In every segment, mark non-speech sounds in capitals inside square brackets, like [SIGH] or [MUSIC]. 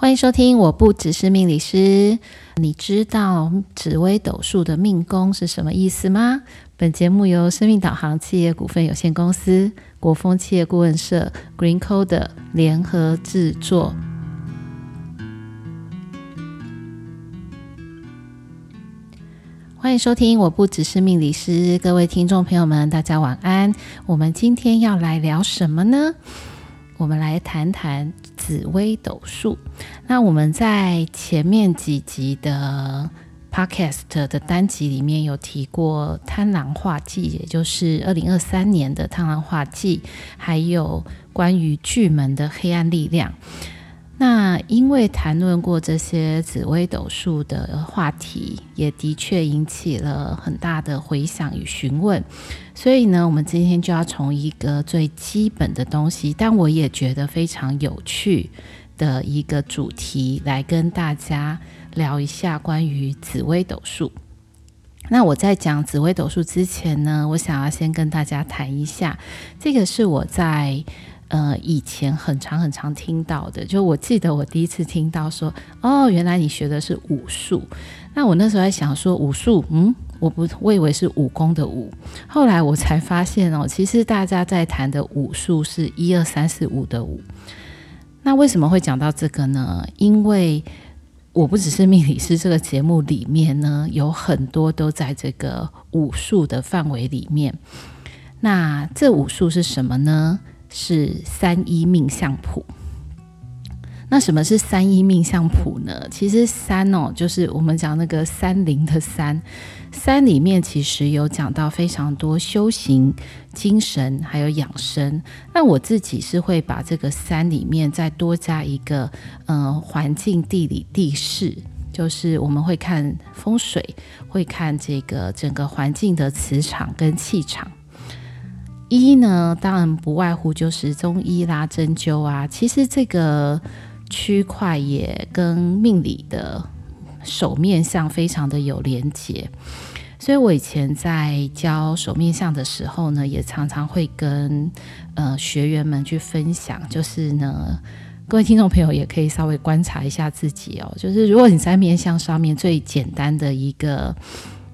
欢迎收听，我不只是命理师。你知道紫微斗数的命宫是什么意思吗？本节目由生命导航企业股份有限公司、国风企业顾问社、GreenCoder 联合制作。欢迎收听，我不只是命理师。各位听众朋友们，大家晚安。我们今天要来聊什么呢？我们来谈谈紫微斗数。那我们在前面几集的 Podcast 的单集里面有提过贪狼化忌，也就是二零二三年的贪狼化忌，还有关于巨门的黑暗力量。那因为谈论过这些紫微斗数的话题，也的确引起了很大的回响与询问，所以呢，我们今天就要从一个最基本的东西，但我也觉得非常有趣的一个主题，来跟大家聊一下关于紫微斗数。那我在讲紫微斗数之前呢，我想要先跟大家谈一下，这个是我在。呃，以前很常很常听到的，就我记得我第一次听到说，哦，原来你学的是武术。那我那时候在想说，武术，嗯，我不，我以为是武功的武。后来我才发现哦，其实大家在谈的武术是一二三四五的武。那为什么会讲到这个呢？因为我不只是命理师，这个节目里面呢，有很多都在这个武术的范围里面。那这武术是什么呢？是三一命相谱。那什么是三一命相谱呢？其实三哦，就是我们讲那个山林的山，三里面其实有讲到非常多修行、精神还有养生。那我自己是会把这个三里面再多加一个，呃，环境、地理、地势，就是我们会看风水，会看这个整个环境的磁场跟气场。一呢，当然不外乎就是中医啦、针灸啊。其实这个区块也跟命理的手面相非常的有连结。所以我以前在教手面相的时候呢，也常常会跟呃学员们去分享，就是呢，各位听众朋友也可以稍微观察一下自己哦。就是如果你在面相上面最简单的一个。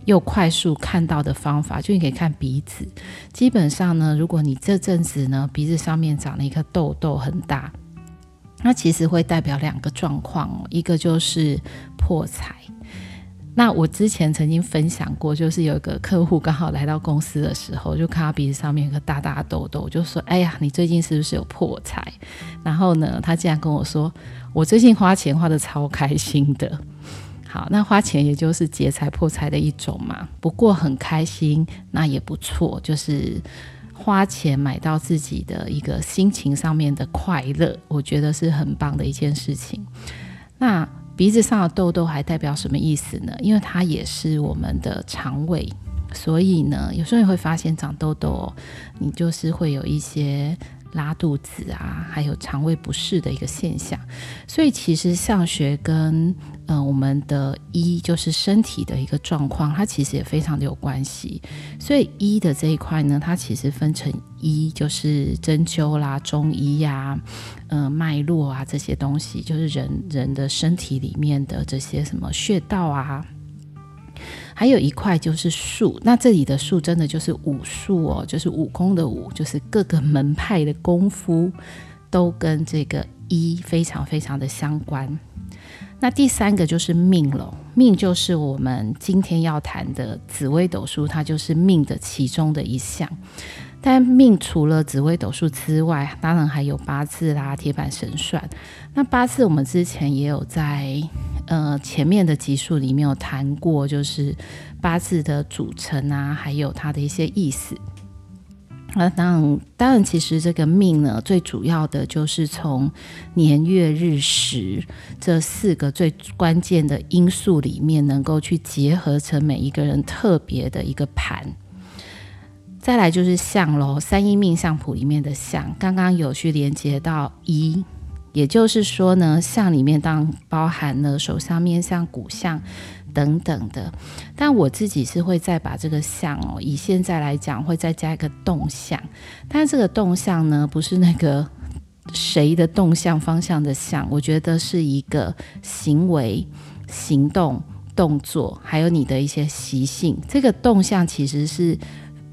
又快速看到的方法，就你可以看鼻子。基本上呢，如果你这阵子呢鼻子上面长了一颗痘痘很大，那其实会代表两个状况，一个就是破财。那我之前曾经分享过，就是有一个客户刚好来到公司的时候，就看到鼻子上面有个大大的痘痘，就说：“哎呀，你最近是不是有破财？”然后呢，他竟然跟我说：“我最近花钱花得超开心的。”好，那花钱也就是劫财破财的一种嘛。不过很开心，那也不错，就是花钱买到自己的一个心情上面的快乐，我觉得是很棒的一件事情。那鼻子上的痘痘还代表什么意思呢？因为它也是我们的肠胃，所以呢，有时候你会发现长痘痘，你就是会有一些。拉肚子啊，还有肠胃不适的一个现象，所以其实相学跟呃我们的医就是身体的一个状况，它其实也非常的有关系。所以医的这一块呢，它其实分成医就是针灸啦、中医呀、啊、呃脉络啊这些东西，就是人人的身体里面的这些什么穴道啊。还有一块就是术，那这里的术真的就是武术哦，就是武功的武，就是各个门派的功夫都跟这个医非常非常的相关。那第三个就是命了，命就是我们今天要谈的紫微斗数，它就是命的其中的一项。但命除了紫微斗数之外，当然还有八字啦、铁板神算。那八字我们之前也有在。呃，前面的集数里面有谈过，就是八字的组成啊，还有它的一些意思。那当然，当然，其实这个命呢，最主要的就是从年月日时这四个最关键的因素里面，能够去结合成每一个人特别的一个盘。再来就是相喽，三一命相谱里面的相，刚刚有去连接到一。也就是说呢，相里面当包含了手相、面相、骨相等等的，但我自己是会再把这个相哦，以现在来讲会再加一个动相，但这个动相呢，不是那个 [LAUGHS] 谁的动向方向的向，我觉得是一个行为、行动、动作，还有你的一些习性。这个动向其实是，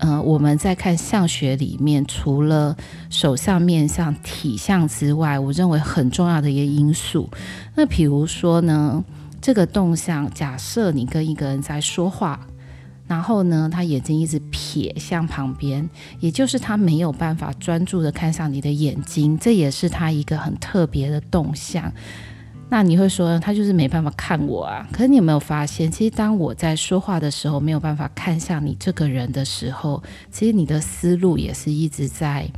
呃，我们在看相学里面，除了手相、面相、体相之外，我认为很重要的一个因素。那比如说呢，这个动向，假设你跟一个人在说话。然后呢，他眼睛一直撇向旁边，也就是他没有办法专注的看向你的眼睛，这也是他一个很特别的动向。那你会说他就是没办法看我啊？可是你有没有发现，其实当我在说话的时候，没有办法看向你这个人的时候，其实你的思路也是一直在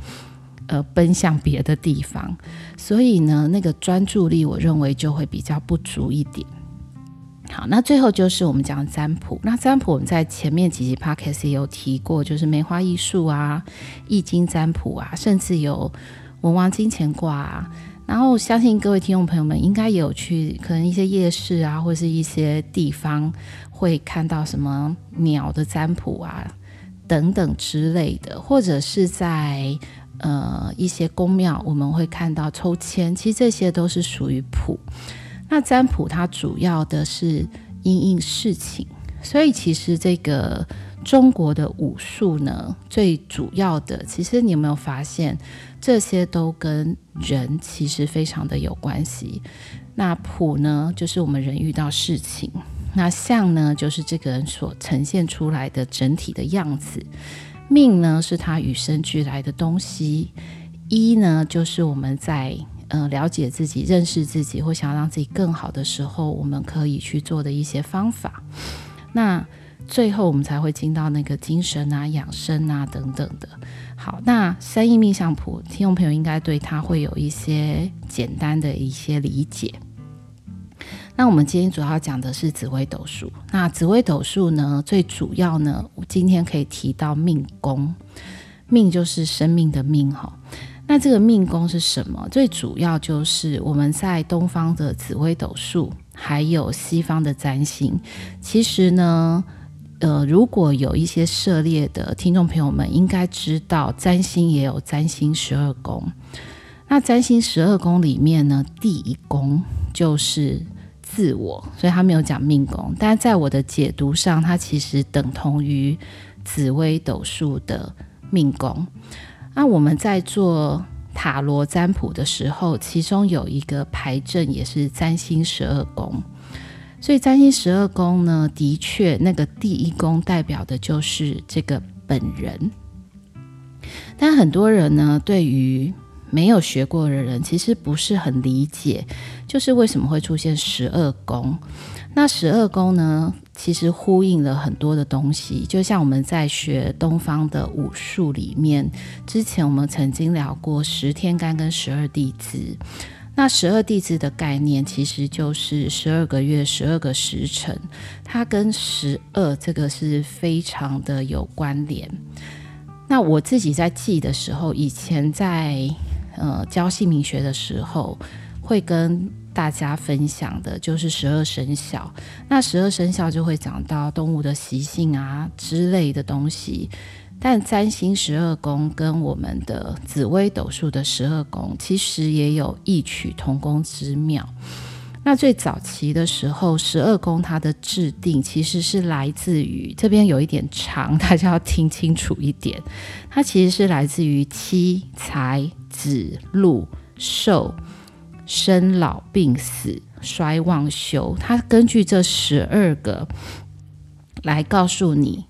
呃奔向别的地方。所以呢，那个专注力，我认为就会比较不足一点。好，那最后就是我们讲占卜。那占卜我们在前面几集 podcast 也有提过，就是梅花易数啊、易经占卜啊，甚至有文王金钱卦啊。然后相信各位听众朋友们应该也有去，可能一些夜市啊，或是一些地方会看到什么鸟的占卜啊等等之类的，或者是在呃一些宫庙，我们会看到抽签，其实这些都是属于卜。那占卜它主要的是因应事情，所以其实这个中国的武术呢，最主要的，其实你有没有发现，这些都跟人其实非常的有关系。那卜呢，就是我们人遇到事情；那相呢，就是这个人所呈现出来的整体的样子；命呢，是他与生俱来的东西；一呢，就是我们在。嗯，了解自己、认识自己，或想要让自己更好的时候，我们可以去做的一些方法。那最后，我们才会进到那个精神啊、养生啊等等的。好，那三易命相谱，听众朋友应该对它会有一些简单的一些理解。那我们今天主要讲的是紫微斗数。那紫微斗数呢，最主要呢，我今天可以提到命宫，命就是生命的命，哈。那这个命宫是什么？最主要就是我们在东方的紫微斗数，还有西方的占星。其实呢，呃，如果有一些涉猎的听众朋友们，应该知道占星也有占星十二宫。那占星十二宫里面呢，第一宫就是自我，所以他没有讲命宫。但在我的解读上，它其实等同于紫微斗数的命宫。那我们在做塔罗占卜的时候，其中有一个牌阵也是占星十二宫，所以占星十二宫呢，的确那个第一宫代表的就是这个本人。但很多人呢，对于没有学过的人，其实不是很理解，就是为什么会出现十二宫。那十二宫呢，其实呼应了很多的东西，就像我们在学东方的武术里面，之前我们曾经聊过十天干跟十二地支。那十二地支的概念，其实就是十二个月、十二个时辰，它跟十二这个是非常的有关联。那我自己在记的时候，以前在呃教姓名学的时候，会跟大家分享的就是十二生肖，那十二生肖就会讲到动物的习性啊之类的东西。但占星十二宫跟我们的紫微斗数的十二宫，其实也有异曲同工之妙。那最早期的时候，十二宫它的制定其实是来自于这边有一点长，[LAUGHS] 大家要听清楚一点。它其实是来自于妻财子禄寿。生老病死衰旺休，它根据这十二个来告诉你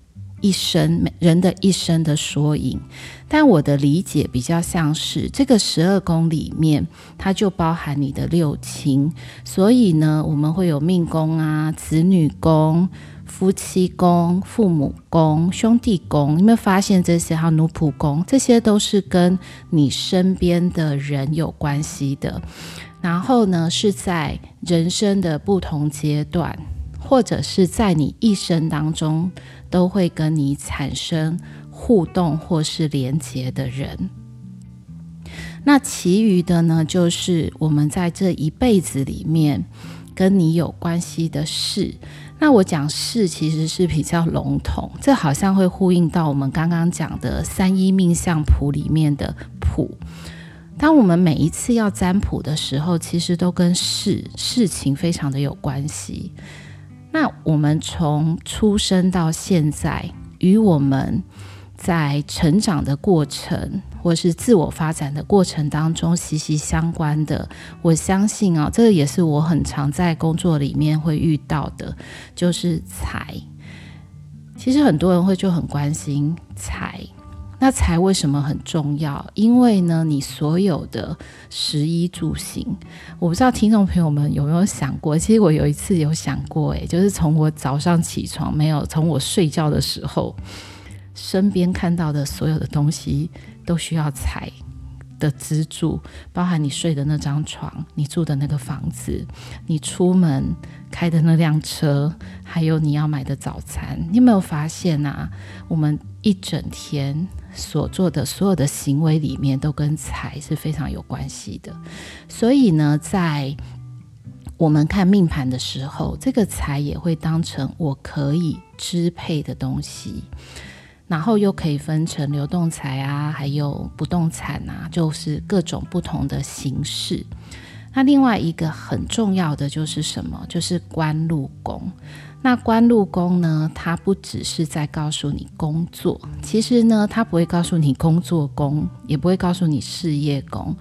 一生人的一生的缩影。但我的理解比较像是这个十二宫里面，它就包含你的六亲，所以呢，我们会有命宫啊、子女宫。夫妻宫、父母宫、兄弟宫，有没有发现这些？还有奴仆宫，这些都是跟你身边的人有关系的。然后呢，是在人生的不同阶段，或者是在你一生当中，都会跟你产生互动或是连结的人。那其余的呢，就是我们在这一辈子里面跟你有关系的事。那我讲事其实是比较笼统，这好像会呼应到我们刚刚讲的三一命相谱里面的谱。当我们每一次要占卜的时候，其实都跟事事情非常的有关系。那我们从出生到现在，与我们在成长的过程，或是自我发展的过程当中息息相关的，我相信啊，这个也是我很常在工作里面会遇到的，就是财。其实很多人会就很关心财。那财为什么很重要？因为呢，你所有的食衣住行，我不知道听众朋友们有没有想过。其实我有一次有想过，诶，就是从我早上起床，没有从我睡觉的时候，身边看到的所有的东西都需要财的资助，包含你睡的那张床，你住的那个房子，你出门开的那辆车，还有你要买的早餐。你有没有发现啊？我们一整天。所做的所有的行为里面都跟财是非常有关系的，所以呢，在我们看命盘的时候，这个财也会当成我可以支配的东西，然后又可以分成流动财啊，还有不动产啊，就是各种不同的形式。那另外一个很重要的就是什么？就是官禄宫。那官禄宫呢？它不只是在告诉你工作，其实呢，它不会告诉你工作宫，也不会告诉你事业宫。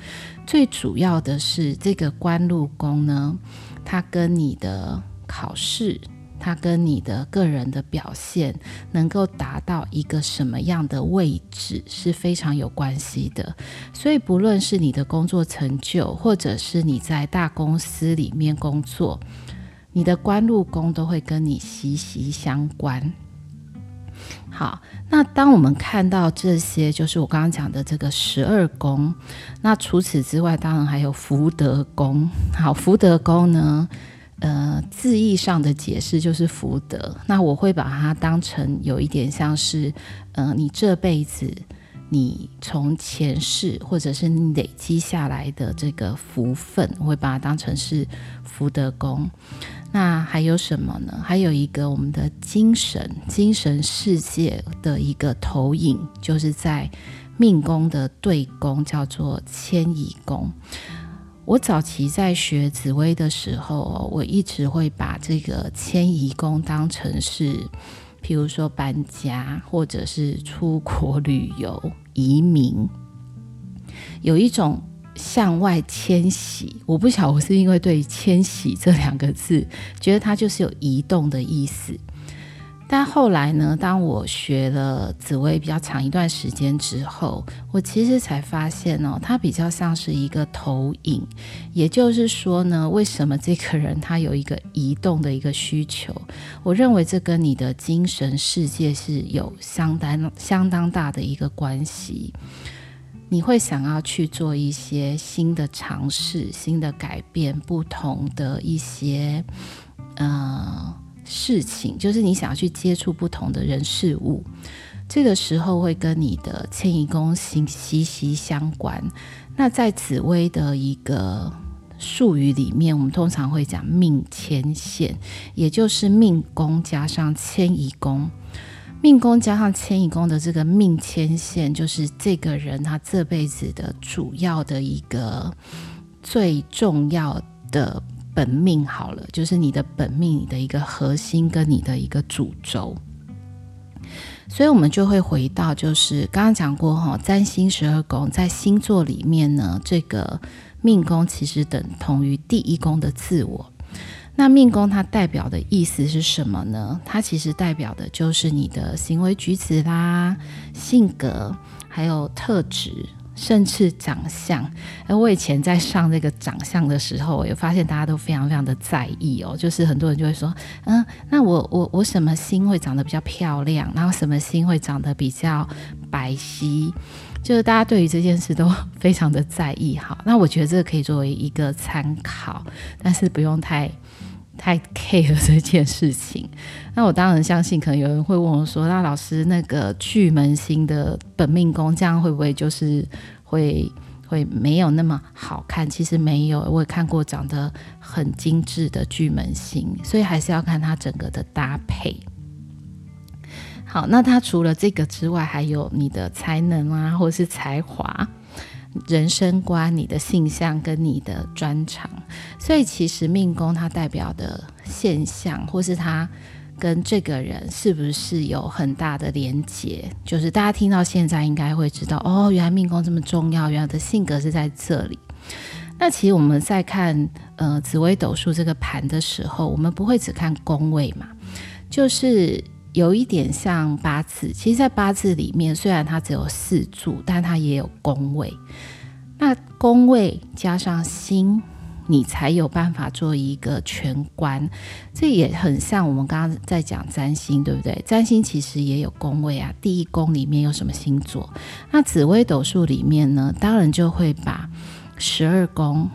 最主要的是这个官禄宫呢，它跟你的考试，它跟你的个人的表现，能够达到一个什么样的位置是非常有关系的。所以，不论是你的工作成就，或者是你在大公司里面工作。你的官禄宫都会跟你息息相关。好，那当我们看到这些，就是我刚刚讲的这个十二宫。那除此之外，当然还有福德宫。好，福德宫呢，呃，字义上的解释就是福德。那我会把它当成有一点像是，呃，你这辈子你从前世或者是你累积下来的这个福分，我会把它当成是福德宫。那还有什么呢？还有一个我们的精神、精神世界的一个投影，就是在命宫的对宫，叫做迁移宫。我早期在学紫微的时候，我一直会把这个迁移宫当成是，譬如说搬家，或者是出国旅游、移民，有一种。向外迁徙，我不晓得我是因为对“迁徙”这两个字，觉得它就是有移动的意思。但后来呢，当我学了紫微比较长一段时间之后，我其实才发现哦，它比较像是一个投影。也就是说呢，为什么这个人他有一个移动的一个需求？我认为这跟你的精神世界是有相当相当大的一个关系。你会想要去做一些新的尝试、新的改变、不同的一些呃事情，就是你想要去接触不同的人事物，这个时候会跟你的迁移宫息息相关。那在紫微的一个术语里面，我们通常会讲命迁线，也就是命宫加上迁移宫。命宫加上迁移宫的这个命迁线，就是这个人他这辈子的主要的一个最重要的本命。好了，就是你的本命，你的一个核心跟你的一个主轴。所以，我们就会回到，就是刚刚讲过哈，占星十二宫在星座里面呢，这个命宫其实等同于第一宫的自我。那命宫它代表的意思是什么呢？它其实代表的就是你的行为举止啦、性格，还有特质，甚至长相。而我以前在上这个长相的时候，我也发现大家都非常非常的在意哦。就是很多人就会说，嗯，那我我我什么星会长得比较漂亮？然后什么星会长得比较白皙？就是大家对于这件事都非常的在意。好，那我觉得这个可以作为一个参考，但是不用太。太 care 这件事情，那我当然相信，可能有人会问我说：“那老师，那个巨门星的本命宫，这样会不会就是会会没有那么好看？”其实没有，我也看过长得很精致的巨门星，所以还是要看它整个的搭配。好，那它除了这个之外，还有你的才能啊，或是才华。人生观、你的性向跟你的专长。所以其实命宫它代表的现象，或是它跟这个人是不是有很大的连结，就是大家听到现在应该会知道，哦，原来命宫这么重要，原来的性格是在这里。那其实我们在看呃紫微斗数这个盘的时候，我们不会只看宫位嘛，就是有一点像八字。其实，在八字里面，虽然它只有四柱，但它也有宫位。那宫位加上星，你才有办法做一个全观。这也很像我们刚刚在讲占星，对不对？占星其实也有宫位啊。第一宫里面有什么星座？那紫微斗数里面呢，当然就会把。十二宫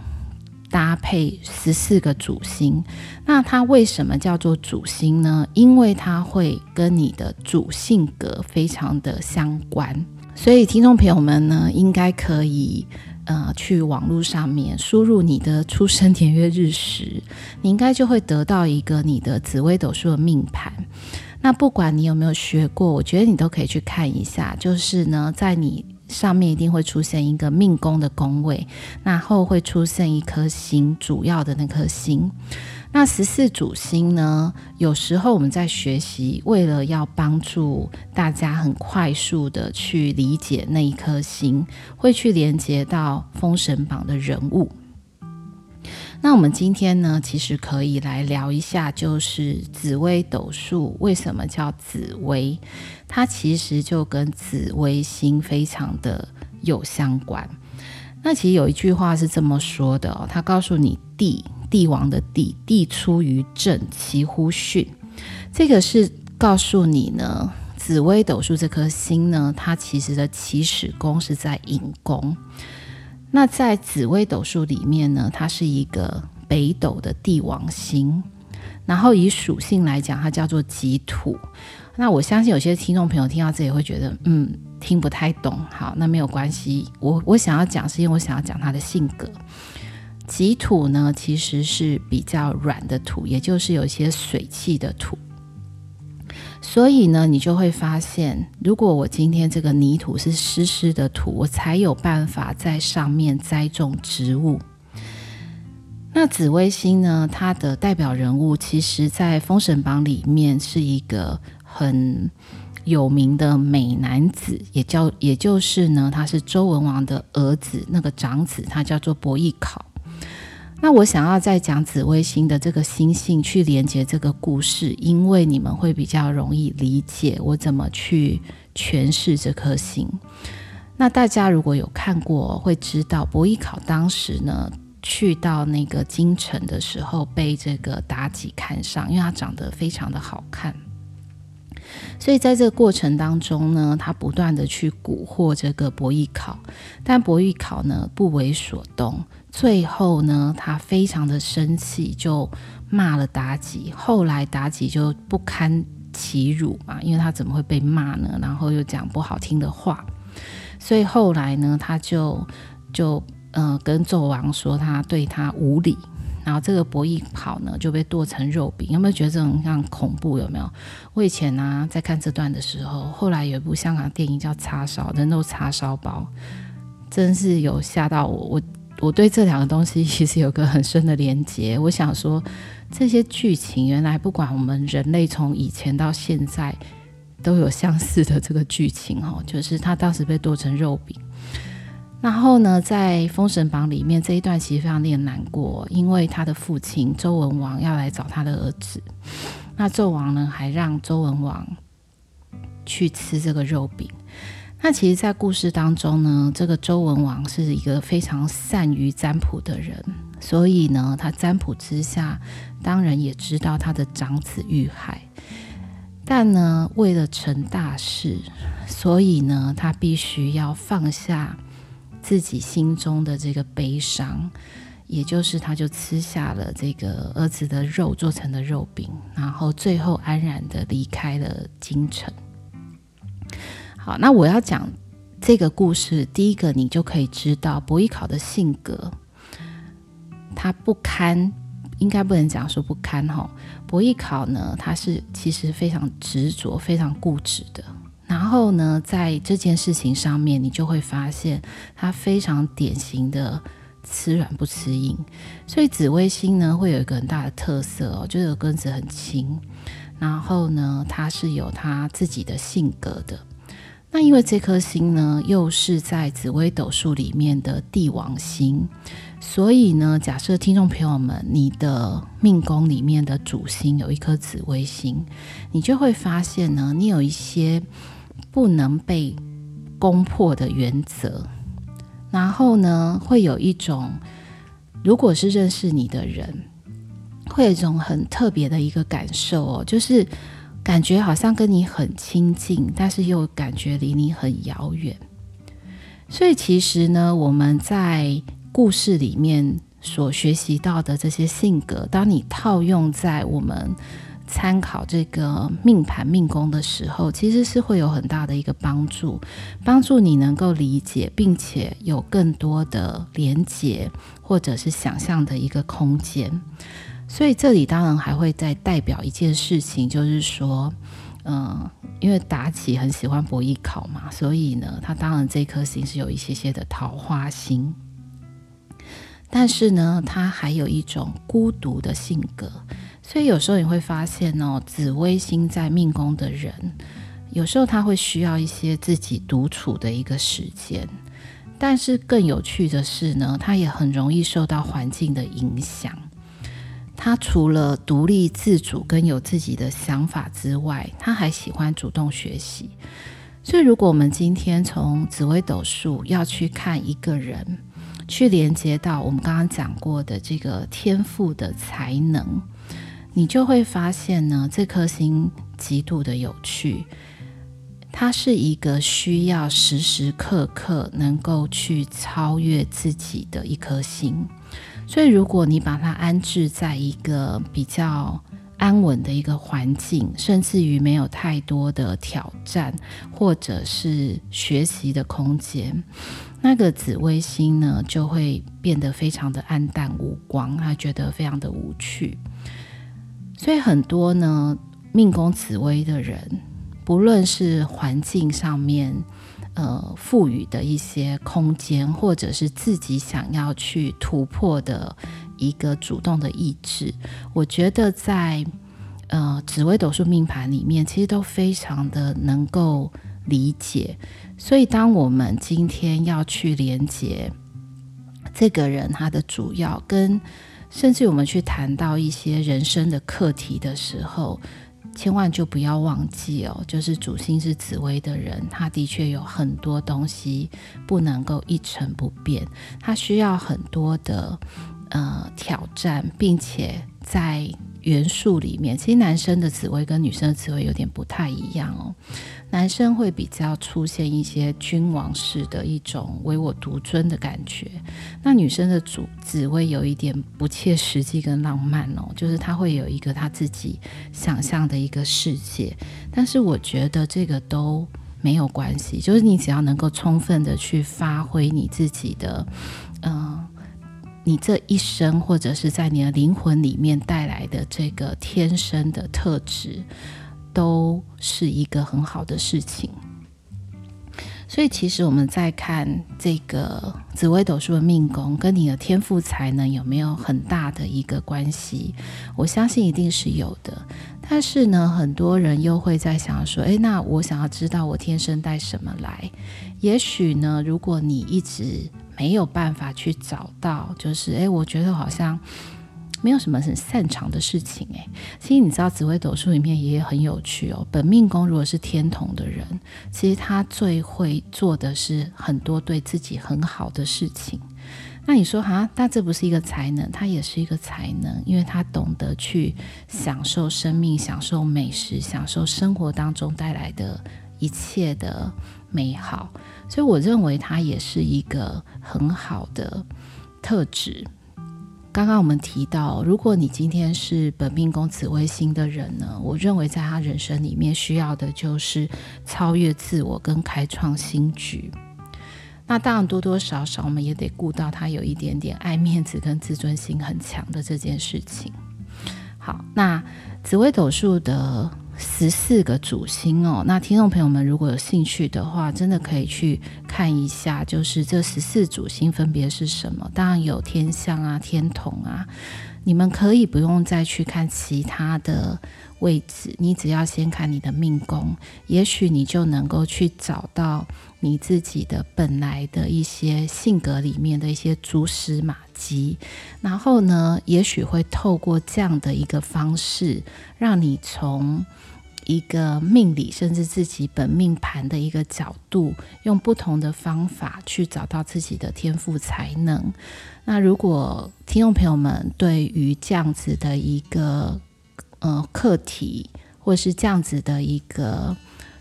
搭配十四个主星，那它为什么叫做主星呢？因为它会跟你的主性格非常的相关，所以听众朋友们呢，应该可以呃去网络上面输入你的出生年月日时，你应该就会得到一个你的紫微斗数的命盘。那不管你有没有学过，我觉得你都可以去看一下，就是呢，在你。上面一定会出现一个命宫的宫位，那后会出现一颗星，主要的那颗星。那十四主星呢？有时候我们在学习，为了要帮助大家很快速的去理解那一颗星，会去连接到封神榜的人物。那我们今天呢，其实可以来聊一下，就是紫微斗数为什么叫紫微？它其实就跟紫微星非常的有相关。那其实有一句话是这么说的哦，它告诉你帝，帝王的帝，帝出于正，其乎巽。这个是告诉你呢，紫微斗数这颗星呢，它其实的起始宫是在寅宫。那在紫微斗数里面呢，它是一个北斗的帝王星，然后以属性来讲，它叫做己土。那我相信有些听众朋友听到这里会觉得，嗯，听不太懂。好，那没有关系，我我想要讲是因为我想要讲他的性格。己土呢，其实是比较软的土，也就是有些水气的土。所以呢，你就会发现，如果我今天这个泥土是湿湿的土，我才有办法在上面栽种植物。那紫微星呢，它的代表人物，其实在《封神榜》里面是一个很有名的美男子，也叫，也就是呢，他是周文王的儿子，那个长子，他叫做伯邑考。那我想要再讲紫微星的这个星性去连接这个故事，因为你们会比较容易理解我怎么去诠释这颗星。那大家如果有看过，会知道伯邑考当时呢去到那个京城的时候，被这个妲己看上，因为他长得非常的好看。所以在这个过程当中呢，他不断的去蛊惑这个伯邑考，但伯邑考呢不为所动。最后呢，他非常的生气，就骂了妲己。后来妲己就不堪其辱嘛，因为他怎么会被骂呢？然后又讲不好听的话，所以后来呢，他就就呃跟纣王说他对他无礼。然后这个伯邑考呢就被剁成肉饼，有没有觉得这种像恐怖？有没有？我以前呢、在看这段的时候，后来有一部香港电影叫《叉烧人肉叉烧包》，真是有吓到我。我我对这两个东西 [LAUGHS] 其实有个很深的连结。我想说，这些剧情原来不管我们人类从以前到现在都有相似的这个剧情哦，就是他当时被剁成肉饼。然后呢，在《封神榜》里面这一段其实非常令人难过，因为他的父亲周文王要来找他的儿子，那纣王呢还让周文王去吃这个肉饼。那其实，在故事当中呢，这个周文王是一个非常善于占卜的人，所以呢，他占卜之下，当然也知道他的长子遇害，但呢，为了成大事，所以呢，他必须要放下。自己心中的这个悲伤，也就是他就吃下了这个儿子的肉做成的肉饼，然后最后安然的离开了京城。好，那我要讲这个故事，第一个你就可以知道伯邑考的性格，他不堪，应该不能讲说不堪哈。伯邑考呢，他是其实非常执着、非常固执的。然后呢，在这件事情上面，你就会发现他非常典型的吃软不吃硬。所以紫微星呢，会有一个很大的特色哦，就是根子很轻，然后呢，它是有它自己的性格的。那因为这颗星呢，又是在紫微斗数里面的帝王星。所以呢，假设听众朋友们，你的命宫里面的主星有一颗紫微星，你就会发现呢，你有一些不能被攻破的原则，然后呢，会有一种，如果是认识你的人，会有一种很特别的一个感受哦，就是感觉好像跟你很亲近，但是又感觉离你很遥远。所以其实呢，我们在故事里面所学习到的这些性格，当你套用在我们参考这个命盘命宫的时候，其实是会有很大的一个帮助，帮助你能够理解，并且有更多的连结或者是想象的一个空间。所以这里当然还会再代表一件事情，就是说，嗯，因为妲己很喜欢伯邑考嘛，所以呢，他当然这颗星是有一些些的桃花星。但是呢，他还有一种孤独的性格，所以有时候你会发现哦，紫微星在命宫的人，有时候他会需要一些自己独处的一个时间。但是更有趣的是呢，他也很容易受到环境的影响。他除了独立自主跟有自己的想法之外，他还喜欢主动学习。所以，如果我们今天从紫微斗数要去看一个人，去连接到我们刚刚讲过的这个天赋的才能，你就会发现呢，这颗星极度的有趣。它是一个需要时时刻刻能够去超越自己的一颗星。所以，如果你把它安置在一个比较安稳的一个环境，甚至于没有太多的挑战或者是学习的空间。那个紫微星呢，就会变得非常的黯淡无光，他觉得非常的无趣。所以很多呢，命宫紫微的人，不论是环境上面，呃，赋予的一些空间，或者是自己想要去突破的一个主动的意志，我觉得在呃紫微斗数命盘里面，其实都非常的能够理解。所以，当我们今天要去连接这个人，他的主要跟，甚至我们去谈到一些人生的课题的时候，千万就不要忘记哦，就是主星是紫薇的人，他的确有很多东西不能够一成不变，他需要很多的呃挑战，并且在元素里面，其实男生的紫薇跟女生的紫薇有点不太一样哦。男生会比较出现一些君王式的一种唯我独尊的感觉，那女生的主紫微有一点不切实际跟浪漫哦，就是他会有一个他自己想象的一个世界，但是我觉得这个都没有关系，就是你只要能够充分的去发挥你自己的，嗯、你这一生或者是在你的灵魂里面带来的这个天生的特质。都是一个很好的事情，所以其实我们在看这个紫微斗数的命宫，跟你的天赋才能有没有很大的一个关系？我相信一定是有的。但是呢，很多人又会在想说：“诶，那我想要知道我天生带什么来？”也许呢，如果你一直没有办法去找到，就是诶，我觉得好像。没有什么很擅长的事情诶，其实你知道紫微斗数里面也很有趣哦。本命宫如果是天同的人，其实他最会做的是很多对自己很好的事情。那你说哈，那这不是一个才能？他也是一个才能，因为他懂得去享受生命、享受美食、享受生活当中带来的一切的美好。所以我认为他也是一个很好的特质。刚刚我们提到，如果你今天是本命宫紫微星的人呢，我认为在他人生里面需要的就是超越自我跟开创新局。那当然多多少少我们也得顾到他有一点点爱面子跟自尊心很强的这件事情。好，那紫微斗数的十四个主星哦。那听众朋友们如果有兴趣的话，真的可以去看一下，就是这十四主星分别是什么。当然有天象啊、天同啊，你们可以不用再去看其他的位置，你只要先看你的命宫，也许你就能够去找到你自己的本来的一些性格里面的一些蛛丝马迹，然后呢，也许会透过这样的一个方式，让你从一个命理甚至自己本命盘的一个角度，用不同的方法去找到自己的天赋才能。那如果听众朋友们对于这样子的一个呃，课题或是这样子的一个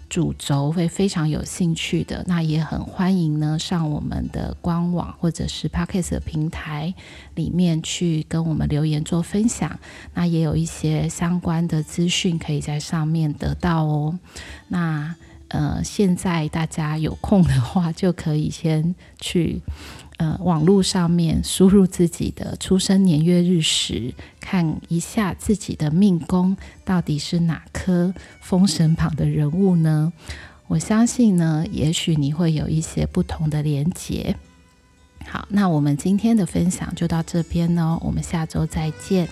主轴会非常有兴趣的，那也很欢迎呢，上我们的官网或者是 Podcast 平台里面去跟我们留言做分享。那也有一些相关的资讯可以在上面得到哦。那呃，现在大家有空的话，就可以先去。呃，网络上面输入自己的出生年月日时，看一下自己的命宫到底是哪颗封神榜的人物呢？我相信呢，也许你会有一些不同的连结。好，那我们今天的分享就到这边哦，我们下周再见。